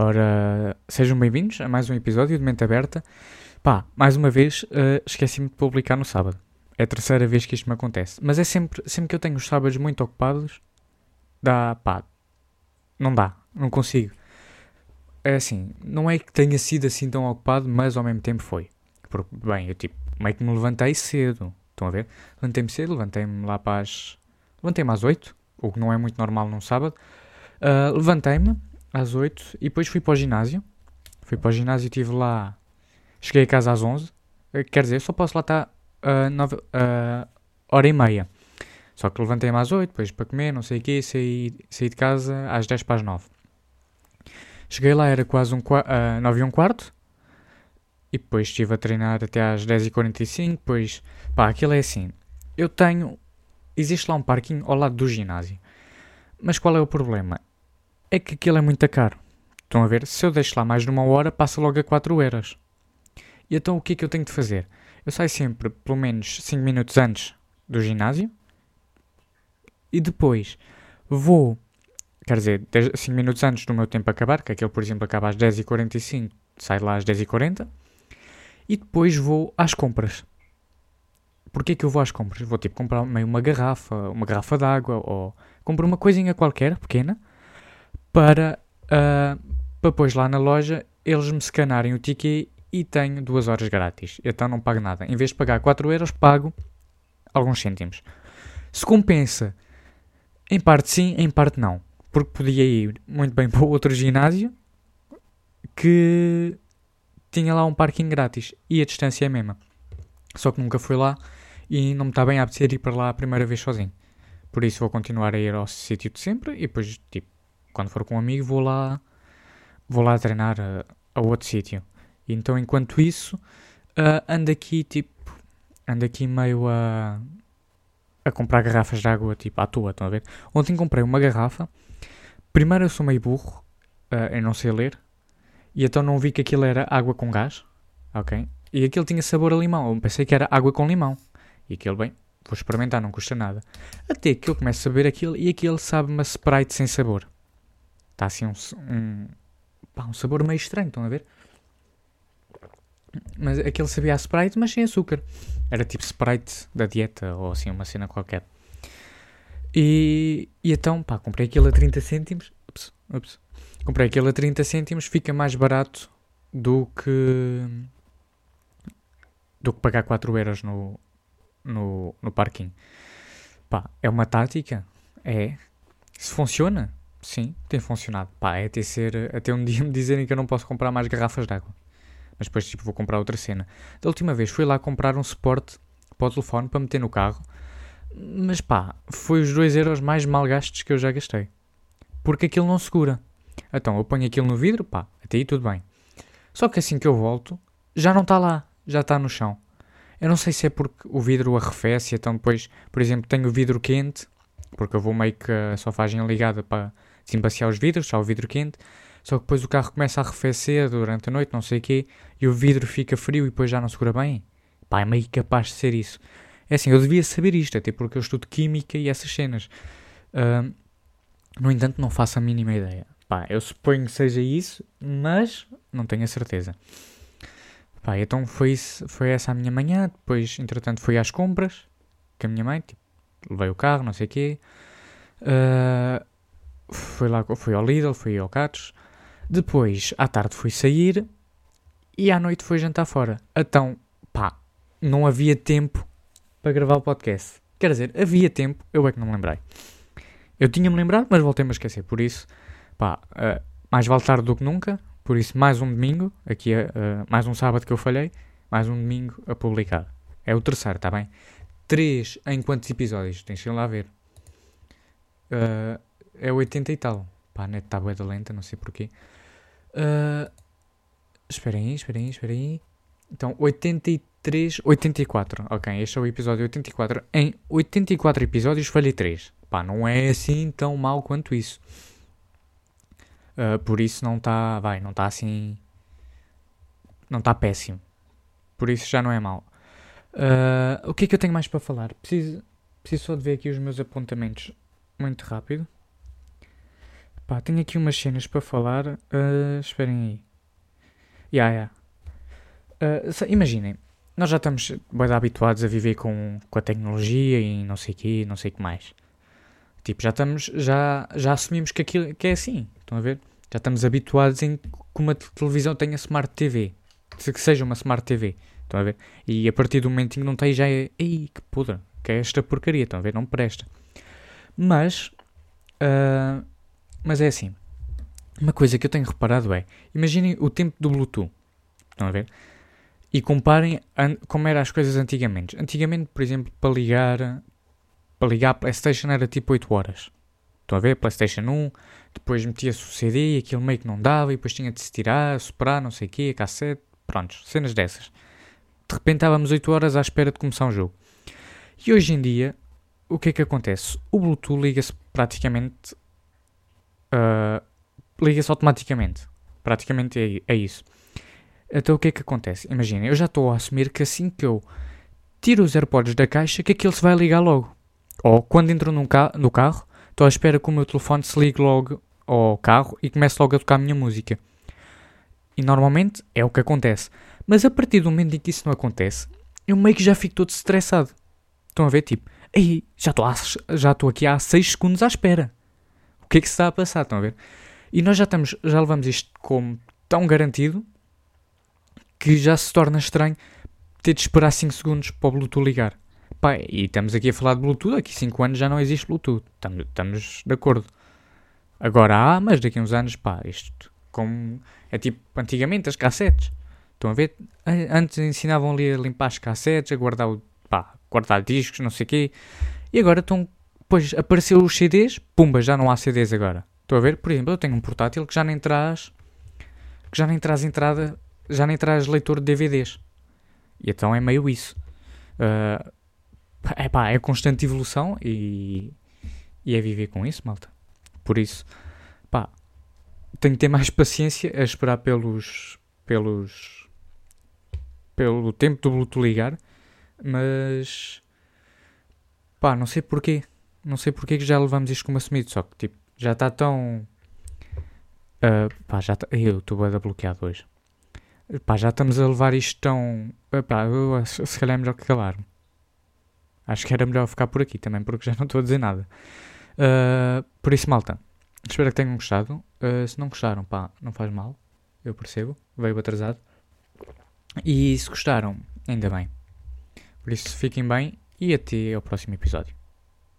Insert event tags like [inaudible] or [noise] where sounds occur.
Ora, sejam bem-vindos a mais um episódio de Mente Aberta. Pá, mais uma vez, uh, esqueci-me de publicar no sábado. É a terceira vez que isto me acontece. Mas é sempre, sempre que eu tenho os sábados muito ocupados, dá, pá, não dá, não consigo. É assim, não é que tenha sido assim tão ocupado, mas ao mesmo tempo foi. Porque, bem, eu tipo, meio que me levantei cedo. Estão a ver? Levantei-me cedo, levantei-me lá para as. Levantei-me às 8, o que não é muito normal num sábado. Uh, levantei-me às 8 e depois fui para o ginásio. Fui para o ginásio e estive lá. Cheguei a casa às 11. Eh, quer dizer, só posso lá estar uh, uh, hora e meia. Só que levantei-me às 8, depois para comer, não sei o quê, saí, saí de casa às 10 para as 9. Cheguei lá, era quase um, uh, 9 e um quarto. E depois estive a treinar até às 10h45. Depois, pá, aquilo é assim. Eu tenho. Existe lá um parquinho ao lado do ginásio. Mas qual é o problema? É que aquilo é muito caro. Estão a ver? Se eu deixo lá mais de uma hora, passa logo a 4 euros. E então o que é que eu tenho de fazer? Eu saio sempre pelo menos 5 minutos antes do ginásio. E depois vou. Quer dizer, 5 minutos antes do meu tempo acabar, que aquele, por exemplo, acaba às 10h45, saio lá às 10h40 e depois vou às compras. Porquê que eu vou às compras? Vou tipo comprar meio uma garrafa, uma garrafa de água ou compro uma coisinha qualquer, pequena, para, uh, para depois lá na loja eles me scanarem o ticket e tenho duas horas grátis. Então não pago nada. Em vez de pagar 4 euros, pago alguns cêntimos. Se compensa, em parte sim, em parte não. Porque podia ir muito bem [laughs] para outro ginásio que tinha lá um parking grátis e a distância é a mesma. Só que nunca fui lá e não me está bem a apetecer ir para lá a primeira vez sozinho. Por isso vou continuar a ir ao sítio de sempre e depois, tipo, quando for com um amigo, vou lá, vou lá treinar a, a outro sítio. Então, enquanto isso, uh, ando aqui, tipo, ando aqui meio a, a comprar garrafas de água, tipo, à toa, estão a ver? Ontem comprei uma garrafa. Primeiro eu sou meio burro, uh, eu não sei ler, e então não vi que aquilo era água com gás, ok? E aquilo tinha sabor a limão. Eu pensei que era água com limão. E aquilo, bem, vou experimentar, não custa nada. Até que eu começo a beber aquilo e aquilo sabe-me a Sprite sem sabor. Está assim um, um, pá, um sabor meio estranho, estão a ver? Mas aquele sabia a Sprite, mas sem açúcar. Era tipo Sprite da dieta ou assim, uma cena qualquer. E, e então, pá, comprei aquilo a 30 cêntimos. Ups, ups. Comprei aquilo a 30 cêntimos, fica mais barato do que do que pagar 4 euros no, no, no parking. Pá, é uma tática? É. Se funciona? Sim, tem funcionado. Pá, é até, ser, até um [laughs] dia me dizerem que eu não posso comprar mais garrafas de água. Mas depois, tipo, vou comprar outra cena. Da última vez fui lá comprar um suporte para o telefone para meter no carro. Mas pá, foi os 2 euros mais mal gastos que eu já gastei. Porque aquilo não segura. Então eu ponho aquilo no vidro, pá, até aí tudo bem. Só que assim que eu volto, já não está lá, já está no chão. Eu não sei se é porque o vidro arrefece, então depois, por exemplo, tenho o vidro quente, porque eu vou meio que a sofagem ligada para desembaciar os vidros, está o vidro quente, só que depois o carro começa a arrefecer durante a noite, não sei o quê, e o vidro fica frio e depois já não segura bem. Pá, é meio capaz de ser isso. É assim, eu devia saber isto, até porque eu estudo Química e essas cenas. Uh, no entanto, não faço a mínima ideia. Pá, eu suponho que seja isso, mas não tenho a certeza. Pá, então foi, isso, foi essa a minha manhã. Depois, entretanto, fui às compras com a minha mãe. Tipo, levei o carro, não sei o quê. Uh, fui lá, fui ao Lidl, fui ao Catos. Depois, à tarde, fui sair. E à noite fui jantar fora. Então, pá, não havia tempo para gravar o podcast. Quer dizer, havia tempo, eu é que não me lembrei. Eu tinha-me lembrado, mas voltei-me a esquecer. Por isso, pá, uh, mais vale tarde do que nunca. Por isso, mais um domingo, aqui uh, mais um sábado que eu falhei, mais um domingo a publicar. É o terceiro, está bem? Três em quantos episódios? Tens que ir lá ver. Uh, é 80 e tal. Pá, a net está bué lenta, não sei porquê. Uh, esperem aí, esperem aí, esperem aí. Então, 83, 84. Ok, este é o episódio 84. Em 84 episódios falhei 3. Pá, não é assim tão mal quanto isso. Uh, por isso não está, vai, não está assim, não está péssimo. Por isso já não é mal Uh, o que é que eu tenho mais para falar? Preciso, preciso só de ver aqui os meus apontamentos muito rápido. Pá, tenho aqui umas cenas para falar. Uh, esperem aí. Yeah, yeah. uh, Imaginem, nós já estamos bem habituados a viver com, com a tecnologia e não sei o quê, não sei o que mais. Tipo, já estamos, já, já assumimos que aquilo que é assim. Estão a ver? Já estamos habituados em que uma televisão tenha Smart TV. Que seja uma Smart TV. Estão a ver? E a partir do que não tem, já é. Ei, que podre. Que é esta porcaria. Estão a ver? Não presta. Mas. Uh, mas é assim. Uma coisa que eu tenho reparado é, imaginem o tempo do Bluetooth. Estão a ver? E comparem como eram as coisas antigamente. Antigamente, por exemplo, para ligar, para ligar a Playstation era tipo 8 horas. Estão a ver? Playstation 1, depois metia-se o CD aquilo meio que não dava, e depois tinha de se tirar, soprar, não sei o quê, cassete, prontos, cenas dessas. De repente estávamos 8 horas à espera de começar um jogo. E hoje em dia, o que é que acontece? O Bluetooth liga-se praticamente uh, liga-se automaticamente. Praticamente é, é, isso. Então o que é que acontece? Imagina, eu já estou a assumir que assim que eu tiro os AirPods da caixa, que aquilo se vai ligar logo. Ou quando entro num ca no carro, estou à espera que o meu telefone se ligue logo ao carro e comece logo a tocar a minha música. E normalmente é o que acontece. Mas a partir do momento em que isso não acontece, eu meio que já fico todo estressado. Estão a ver? Tipo, Ei, já estou aqui há 6 segundos à espera. O que é que se está a passar? Estão a ver? E nós já, estamos, já levamos isto como tão garantido que já se torna estranho ter de esperar 5 segundos para o Bluetooth ligar. Pá, e estamos aqui a falar de Bluetooth, aqui 5 anos já não existe Bluetooth. Estamos, estamos de acordo. Agora há, mas daqui a uns anos, pá, isto como é tipo antigamente as cassetes. Estão a ver? Antes ensinavam ali a limpar as cassetes, a guardar, o, pá, guardar discos, não sei o quê. E agora estão. Pois apareceu os CDs, pumba, já não há CDs agora. Estou a ver? Por exemplo, eu tenho um portátil que já nem traz. que já nem traz entrada. já nem traz leitor de DVDs. E então é meio isso. Uh, epá, é constante evolução e. e é viver com isso, malta. Por isso, pá, tenho que ter mais paciência a esperar pelos. pelos. Pelo tempo do Bluetooth ligar, mas. pá, não sei porquê. Não sei porquê que já levamos isto como assumido, só que tipo já está tão. Uh, pá, já tá... Eu estou a bloqueado hoje. Pá, já estamos a levar isto tão. Pá, eu, se calhar é melhor que calar-me. Acho que era melhor ficar por aqui também, porque já não estou a dizer nada. Uh, por isso, malta, espero que tenham gostado. Uh, se não gostaram, pá, não faz mal. Eu percebo, veio atrasado. E se gostaram, ainda bem. Por isso, fiquem bem e até ao próximo episódio.